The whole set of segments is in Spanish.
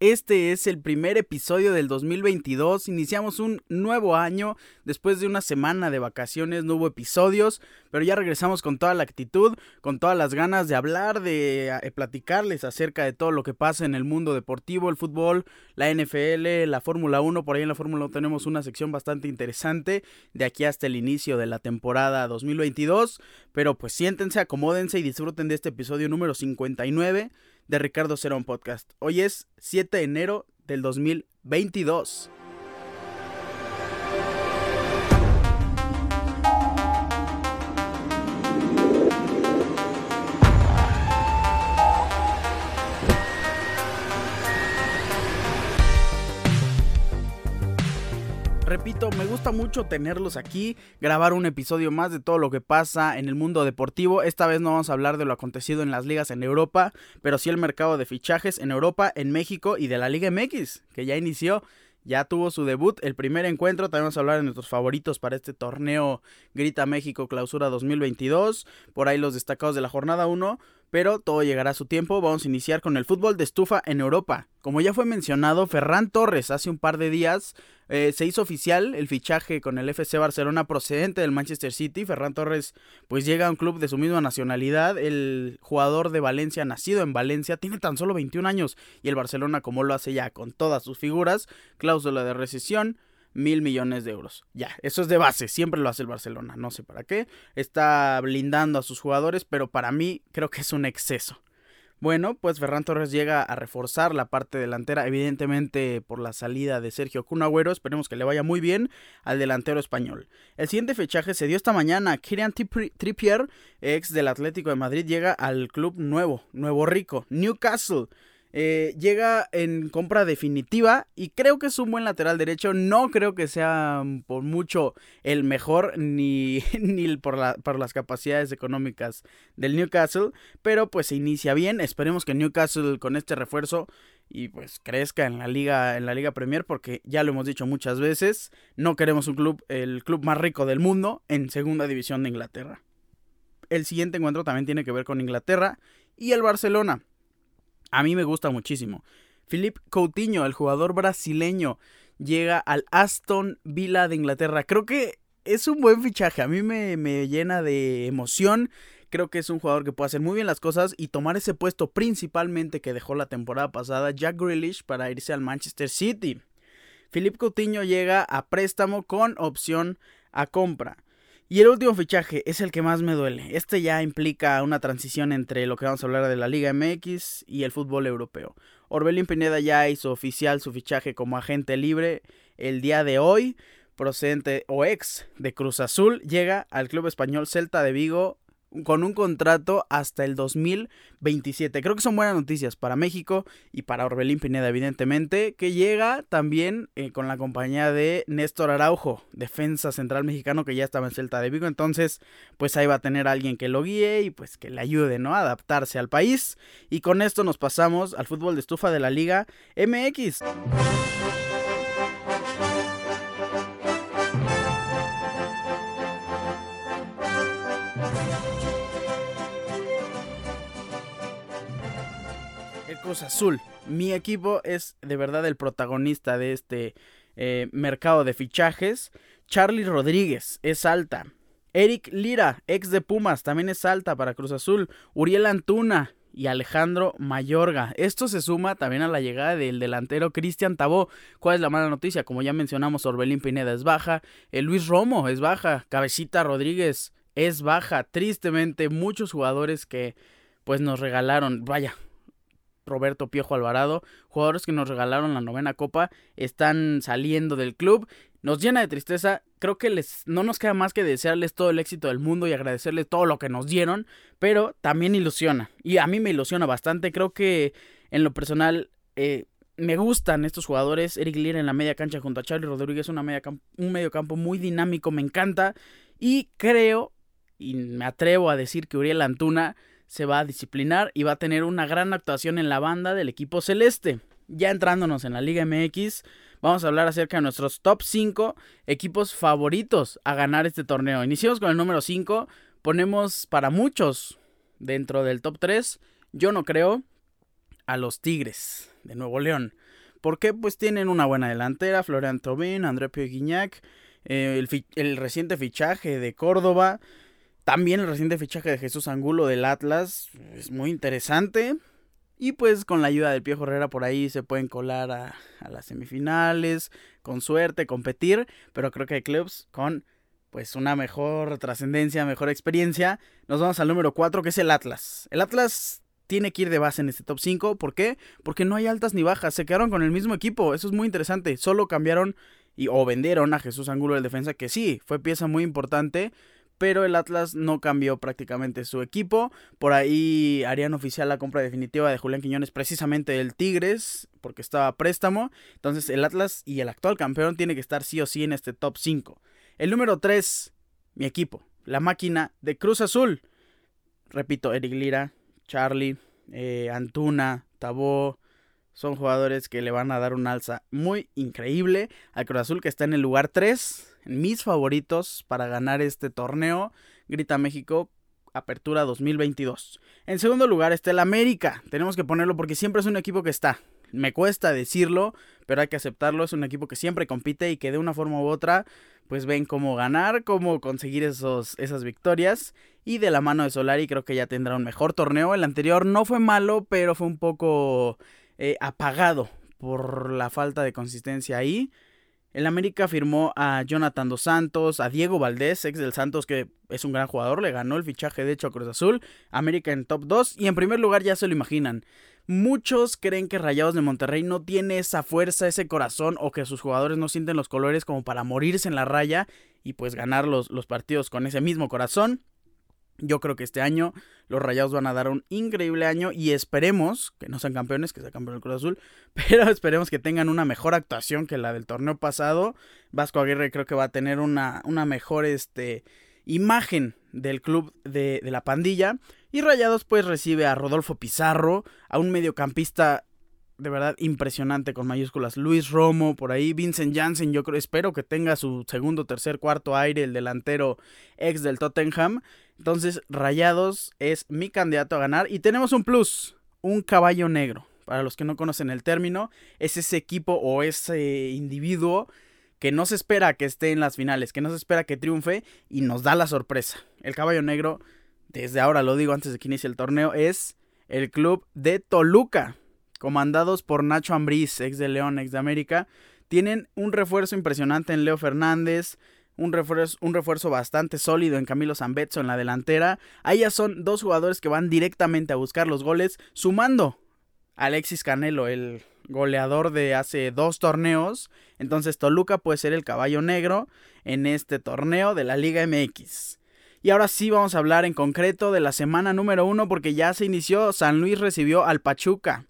Este es el primer episodio del 2022. Iniciamos un nuevo año. Después de una semana de vacaciones no hubo episodios, pero ya regresamos con toda la actitud, con todas las ganas de hablar, de eh, platicarles acerca de todo lo que pasa en el mundo deportivo, el fútbol, la NFL, la Fórmula 1. Por ahí en la Fórmula 1 tenemos una sección bastante interesante de aquí hasta el inicio de la temporada 2022. Pero pues siéntense, acomódense y disfruten de este episodio número 59 de Ricardo Cerón Podcast. Hoy es 7 de enero del 2022. Repito, me gusta mucho tenerlos aquí, grabar un episodio más de todo lo que pasa en el mundo deportivo. Esta vez no vamos a hablar de lo acontecido en las ligas en Europa, pero sí el mercado de fichajes en Europa, en México y de la Liga MX, que ya inició ya tuvo su debut, el primer encuentro, también vamos a hablar de nuestros favoritos para este torneo Grita México Clausura 2022, por ahí los destacados de la jornada 1, pero todo llegará a su tiempo. Vamos a iniciar con el fútbol de estufa en Europa. Como ya fue mencionado, Ferran Torres hace un par de días eh, se hizo oficial el fichaje con el FC Barcelona procedente del Manchester City. Ferran Torres pues llega a un club de su misma nacionalidad. El jugador de Valencia, nacido en Valencia, tiene tan solo 21 años y el Barcelona como lo hace ya con todas sus figuras, cláusula de recesión mil millones de euros. Ya, eso es de base, siempre lo hace el Barcelona, no sé para qué. Está blindando a sus jugadores, pero para mí creo que es un exceso. Bueno, pues Ferran Torres llega a reforzar la parte delantera, evidentemente por la salida de Sergio Cunagüero. Esperemos que le vaya muy bien al delantero español. El siguiente fechaje se dio esta mañana. Kirian Trippier, ex del Atlético de Madrid, llega al club nuevo, Nuevo Rico, Newcastle. Eh, llega en compra definitiva y creo que es un buen lateral derecho. No creo que sea mm, por mucho el mejor ni, ni por, la, por las capacidades económicas del Newcastle, pero pues se inicia bien. Esperemos que Newcastle con este refuerzo y pues crezca en la liga en la liga Premier porque ya lo hemos dicho muchas veces, no queremos un club el club más rico del mundo en segunda división de Inglaterra. El siguiente encuentro también tiene que ver con Inglaterra y el Barcelona. A mí me gusta muchísimo. Philippe Coutinho, el jugador brasileño, llega al Aston Villa de Inglaterra. Creo que es un buen fichaje. A mí me, me, llena de emoción. Creo que es un jugador que puede hacer muy bien las cosas y tomar ese puesto principalmente que dejó la temporada pasada Jack Grealish para irse al Manchester City. Philippe Coutinho llega a préstamo con opción a compra. Y el último fichaje es el que más me duele. Este ya implica una transición entre lo que vamos a hablar de la Liga MX y el fútbol europeo. Orbelín Pineda ya hizo oficial su fichaje como agente libre el día de hoy. Procedente o ex de Cruz Azul, llega al club español Celta de Vigo con un contrato hasta el 2027. Creo que son buenas noticias para México y para Orbelín Pineda, evidentemente, que llega también eh, con la compañía de Néstor Araujo, defensa central mexicano que ya estaba en Celta de Vigo. Entonces, pues ahí va a tener alguien que lo guíe y pues que le ayude, ¿no? A adaptarse al país. Y con esto nos pasamos al fútbol de estufa de la Liga MX. Cruz Azul. Mi equipo es de verdad el protagonista de este eh, mercado de fichajes. Charlie Rodríguez es alta. Eric Lira, ex de Pumas, también es alta para Cruz Azul. Uriel Antuna y Alejandro Mayorga. Esto se suma también a la llegada del delantero Cristian Tabó. ¿Cuál es la mala noticia? Como ya mencionamos, Orbelín Pineda es baja. El Luis Romo es baja. Cabecita Rodríguez es baja. Tristemente, muchos jugadores que pues nos regalaron, vaya, Roberto Piojo Alvarado, jugadores que nos regalaron la novena copa, están saliendo del club. Nos llena de tristeza. Creo que les, no nos queda más que desearles todo el éxito del mundo y agradecerles todo lo que nos dieron, pero también ilusiona. Y a mí me ilusiona bastante. Creo que en lo personal eh, me gustan estos jugadores. Eric Lira en la media cancha junto a Charlie Rodríguez, una media un medio campo muy dinámico, me encanta. Y creo, y me atrevo a decir que Uriel Antuna se va a disciplinar y va a tener una gran actuación en la banda del equipo celeste. Ya entrándonos en la Liga MX, vamos a hablar acerca de nuestros top 5 equipos favoritos a ganar este torneo. Iniciamos con el número 5, ponemos para muchos dentro del top 3, yo no creo, a los Tigres de Nuevo León. porque pues tienen una buena delantera, Florian Tobin, André Pio eh, el reciente fichaje de Córdoba, también el reciente fichaje de Jesús Angulo del Atlas, es muy interesante. Y pues con la ayuda del Piojo Herrera por ahí se pueden colar a, las semifinales, con suerte, competir, pero creo que hay clubs con pues una mejor trascendencia, mejor experiencia. Nos vamos al número 4 que es el Atlas. El Atlas tiene que ir de base en este top 5. ¿Por qué? Porque no hay altas ni bajas. Se quedaron con el mismo equipo. Eso es muy interesante. Solo cambiaron y o vendieron a Jesús Angulo del defensa, que sí, fue pieza muy importante. Pero el Atlas no cambió prácticamente su equipo. Por ahí harían oficial la compra definitiva de Julián Quiñones, precisamente del Tigres, porque estaba a préstamo. Entonces el Atlas y el actual campeón tiene que estar sí o sí en este top 5. El número 3, mi equipo, la máquina de Cruz Azul. Repito, Eric Lira, Charlie, eh, Antuna, Tabó, son jugadores que le van a dar un alza muy increíble al Cruz Azul que está en el lugar 3, mis favoritos para ganar este torneo. Grita México, Apertura 2022. En segundo lugar está el América, tenemos que ponerlo porque siempre es un equipo que está. Me cuesta decirlo, pero hay que aceptarlo, es un equipo que siempre compite y que de una forma u otra pues ven cómo ganar, cómo conseguir esos, esas victorias. Y de la mano de Solari creo que ya tendrá un mejor torneo. El anterior no fue malo, pero fue un poco eh, apagado por la falta de consistencia ahí. El América firmó a Jonathan Dos Santos, a Diego Valdés, ex del Santos, que es un gran jugador, le ganó el fichaje de hecho a Cruz Azul. América en top 2 y en primer lugar ya se lo imaginan. Muchos creen que Rayados de Monterrey no tiene esa fuerza, ese corazón o que sus jugadores no sienten los colores como para morirse en la raya y pues ganar los, los partidos con ese mismo corazón. Yo creo que este año los Rayados van a dar un increíble año y esperemos que no sean campeones, que sea campeón el Cruz Azul, pero esperemos que tengan una mejor actuación que la del torneo pasado. Vasco Aguirre creo que va a tener una, una mejor este, imagen del club de, de la pandilla. Y Rayados pues recibe a Rodolfo Pizarro, a un mediocampista de verdad impresionante con mayúsculas. Luis Romo, por ahí, Vincent Janssen, yo creo, espero que tenga su segundo, tercer, cuarto aire, el delantero ex del Tottenham. Entonces, Rayados es mi candidato a ganar. Y tenemos un plus, un caballo negro. Para los que no conocen el término, es ese equipo o ese individuo que no se espera que esté en las finales, que no se espera que triunfe y nos da la sorpresa. El caballo negro desde ahora lo digo antes de que inicie el torneo, es el club de Toluca, comandados por Nacho Ambriz, ex de León, ex de América. Tienen un refuerzo impresionante en Leo Fernández, un refuerzo, un refuerzo bastante sólido en Camilo Zambetso en la delantera. Ahí ya son dos jugadores que van directamente a buscar los goles, sumando a Alexis Canelo, el goleador de hace dos torneos. Entonces Toluca puede ser el caballo negro en este torneo de la Liga MX. Y ahora sí vamos a hablar en concreto de la semana número uno porque ya se inició. San Luis recibió al Pachuca.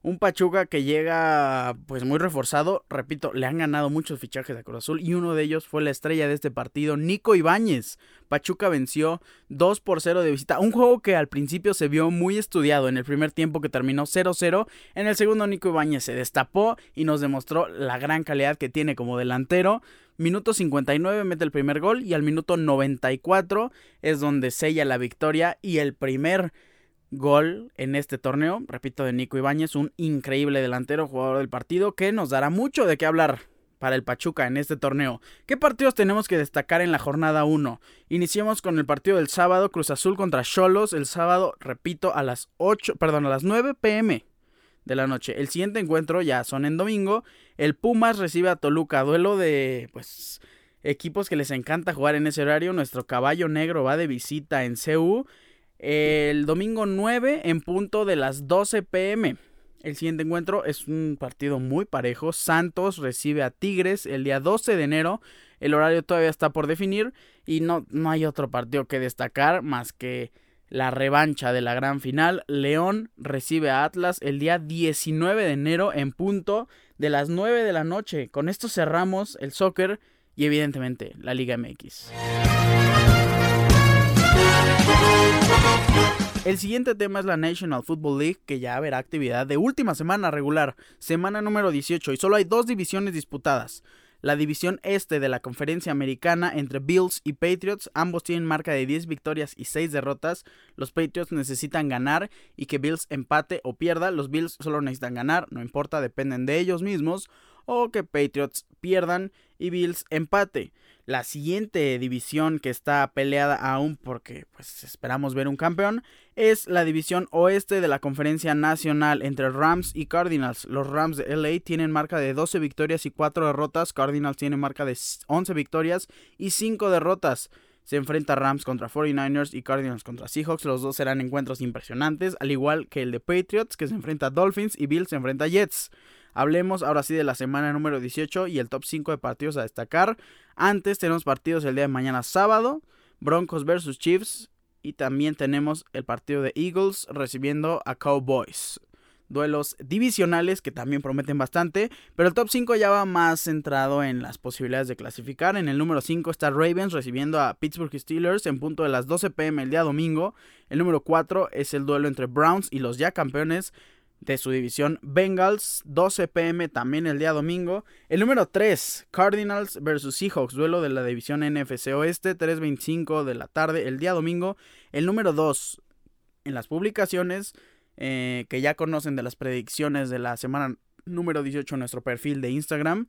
Un Pachuca que llega pues muy reforzado. Repito, le han ganado muchos fichajes a Cruz Azul y uno de ellos fue la estrella de este partido, Nico Ibáñez. Pachuca venció 2 por 0 de visita. Un juego que al principio se vio muy estudiado en el primer tiempo que terminó 0-0. En el segundo Nico Ibáñez se destapó y nos demostró la gran calidad que tiene como delantero. Minuto 59 mete el primer gol y al minuto 94 es donde sella la victoria y el primer gol en este torneo, repito, de Nico Ibáñez, un increíble delantero, jugador del partido, que nos dará mucho de qué hablar para el Pachuca en este torneo. ¿Qué partidos tenemos que destacar en la jornada 1? Iniciamos con el partido del sábado, Cruz Azul contra Cholos, el sábado, repito, a las 8, perdón, a las 9 pm de la noche. El siguiente encuentro ya son en domingo. El Pumas recibe a Toluca, duelo de pues equipos que les encanta jugar en ese horario. Nuestro caballo negro va de visita en CU el domingo 9 en punto de las 12 pm. El siguiente encuentro es un partido muy parejo. Santos recibe a Tigres el día 12 de enero. El horario todavía está por definir y no, no hay otro partido que destacar más que la revancha de la gran final. León recibe a Atlas el día 19 de enero en punto de las 9 de la noche. Con esto cerramos el soccer y evidentemente la Liga MX. El siguiente tema es la National Football League, que ya verá actividad de última semana regular, semana número 18, y solo hay dos divisiones disputadas. La división este de la conferencia americana entre Bills y Patriots, ambos tienen marca de 10 victorias y 6 derrotas. Los Patriots necesitan ganar y que Bills empate o pierda. Los Bills solo necesitan ganar, no importa, dependen de ellos mismos. O que Patriots pierdan y Bills empate. La siguiente división que está peleada aún porque pues esperamos ver un campeón es la división oeste de la conferencia nacional entre Rams y Cardinals. Los Rams de LA tienen marca de 12 victorias y 4 derrotas. Cardinals tienen marca de 11 victorias y 5 derrotas. Se enfrenta Rams contra 49ers y Cardinals contra Seahawks. Los dos serán encuentros impresionantes, al igual que el de Patriots, que se enfrenta a Dolphins y Bills se enfrenta a Jets. Hablemos ahora sí de la semana número 18 y el top 5 de partidos a destacar. Antes tenemos partidos el día de mañana sábado, Broncos versus Chiefs y también tenemos el partido de Eagles recibiendo a Cowboys. Duelos divisionales que también prometen bastante, pero el top 5 ya va más centrado en las posibilidades de clasificar. En el número 5 está Ravens recibiendo a Pittsburgh Steelers en punto de las 12 pm el día domingo. El número 4 es el duelo entre Browns y los ya campeones de su división Bengals, 12 pm también el día domingo. El número 3, Cardinals versus Seahawks, duelo de la división NFC Oeste, 3.25 de la tarde el día domingo. El número 2, en las publicaciones eh, que ya conocen de las predicciones de la semana número 18 en nuestro perfil de Instagram,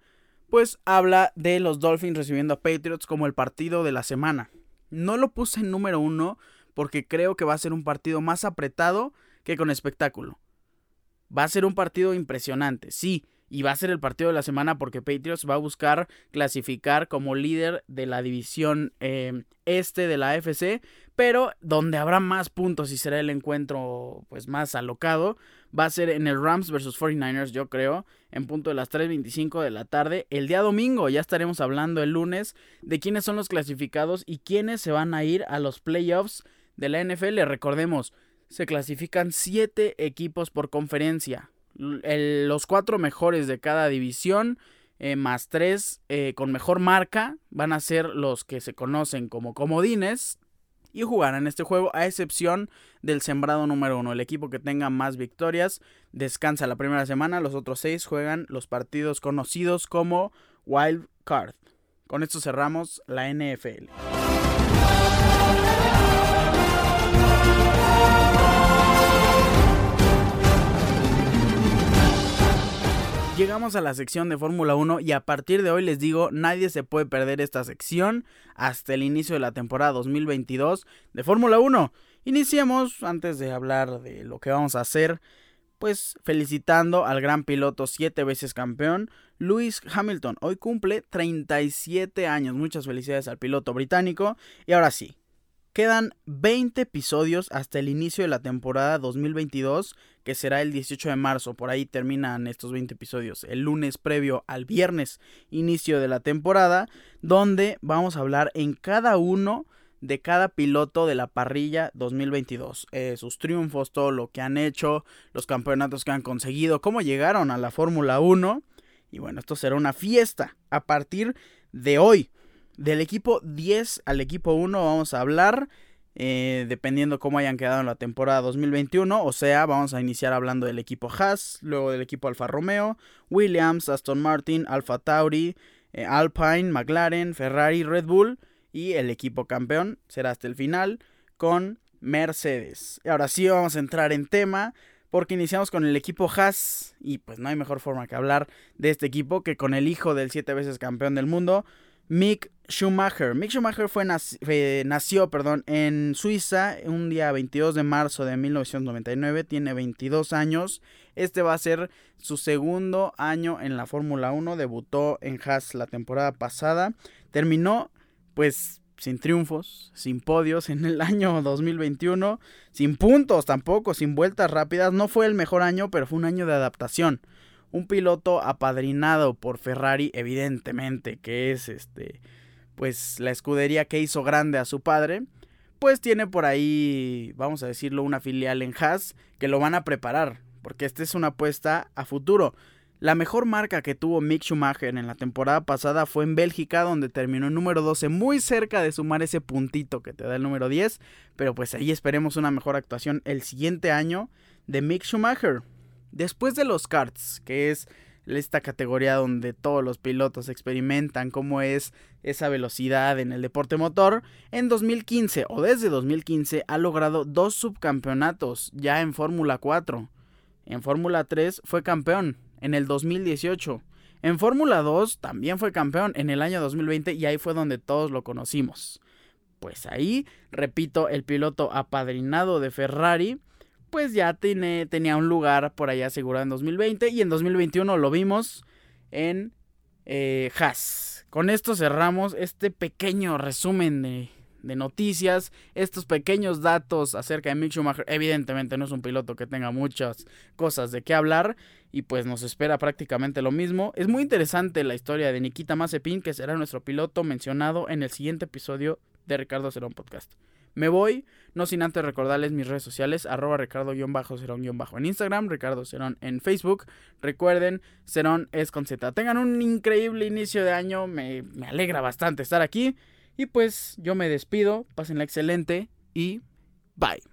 pues habla de los Dolphins recibiendo a Patriots como el partido de la semana. No lo puse en número 1 porque creo que va a ser un partido más apretado que con espectáculo. Va a ser un partido impresionante, sí, y va a ser el partido de la semana porque Patriots va a buscar clasificar como líder de la división em, este de la AFC, pero donde habrá más puntos y será el encuentro pues más alocado va a ser en el Rams versus 49ers, yo creo, en punto de las 3.25 de la tarde. El día domingo ya estaremos hablando el lunes de quiénes son los clasificados y quiénes se van a ir a los playoffs de la NFL. Recordemos, se clasifican 7 equipos por conferencia. los cuatro mejores de cada división, eh, más 3 eh, con mejor marca, van a ser los que se conocen como comodines. Y jugarán este juego a excepción del sembrado número 1. El equipo que tenga más victorias descansa la primera semana. Los otros 6 juegan los partidos conocidos como Wild Card. Con esto cerramos la NFL. Llegamos a la sección de Fórmula 1 y a partir de hoy les digo, nadie se puede perder esta sección hasta el inicio de la temporada 2022 de Fórmula 1. Iniciemos, antes de hablar de lo que vamos a hacer, pues felicitando al gran piloto siete veces campeón, Lewis Hamilton. Hoy cumple 37 años. Muchas felicidades al piloto británico. Y ahora sí, Quedan 20 episodios hasta el inicio de la temporada 2022, que será el 18 de marzo. Por ahí terminan estos 20 episodios. El lunes previo al viernes, inicio de la temporada, donde vamos a hablar en cada uno de cada piloto de la parrilla 2022. Eh, sus triunfos, todo lo que han hecho, los campeonatos que han conseguido, cómo llegaron a la Fórmula 1. Y bueno, esto será una fiesta a partir de hoy. Del equipo 10 al equipo 1 vamos a hablar. Eh, dependiendo cómo hayan quedado en la temporada 2021. O sea, vamos a iniciar hablando del equipo Haas, luego del equipo Alfa Romeo, Williams, Aston Martin, Alfa Tauri, eh, Alpine, McLaren, Ferrari, Red Bull y el equipo campeón será hasta el final con Mercedes. Ahora sí vamos a entrar en tema porque iniciamos con el equipo Haas y pues no hay mejor forma que hablar de este equipo que con el hijo del siete veces campeón del mundo, Mick Schumacher. Mick Schumacher fue nació perdón, en Suiza un día 22 de marzo de 1999. Tiene 22 años. Este va a ser su segundo año en la Fórmula 1. Debutó en Haas la temporada pasada. Terminó pues sin triunfos, sin podios en el año 2021, sin puntos tampoco, sin vueltas rápidas. No fue el mejor año, pero fue un año de adaptación un piloto apadrinado por Ferrari, evidentemente, que es este, pues la escudería que hizo grande a su padre, pues tiene por ahí, vamos a decirlo, una filial en Haas que lo van a preparar, porque esta es una apuesta a futuro. La mejor marca que tuvo Mick Schumacher en la temporada pasada fue en Bélgica, donde terminó en número 12, muy cerca de sumar ese puntito que te da el número 10, pero pues ahí esperemos una mejor actuación el siguiente año de Mick Schumacher. Después de los karts, que es esta categoría donde todos los pilotos experimentan cómo es esa velocidad en el deporte motor, en 2015 o desde 2015 ha logrado dos subcampeonatos ya en Fórmula 4. En Fórmula 3 fue campeón en el 2018. En Fórmula 2 también fue campeón en el año 2020 y ahí fue donde todos lo conocimos. Pues ahí, repito, el piloto apadrinado de Ferrari pues ya tenía un lugar por ahí asegurado en 2020 y en 2021 lo vimos en eh, Haas. Con esto cerramos este pequeño resumen de, de, noticias, estos pequeños datos acerca de Mick Schumacher. Evidentemente no es un piloto que tenga muchas cosas de qué hablar y pues nos espera prácticamente lo mismo. Es muy interesante la historia de Nikita Mazepin, que será nuestro piloto mencionado en el siguiente episodio de Ricardo Cerón Podcast. Me voy, no sin antes recordarles mis redes sociales, arroba ricardo-cerón-bajo en Instagram, Ricardo Cerón en Facebook. Recuerden, Cerón es con Z. Tengan un increíble inicio de año, me, me alegra bastante estar aquí. Y pues yo me despido, pásenla excelente y bye.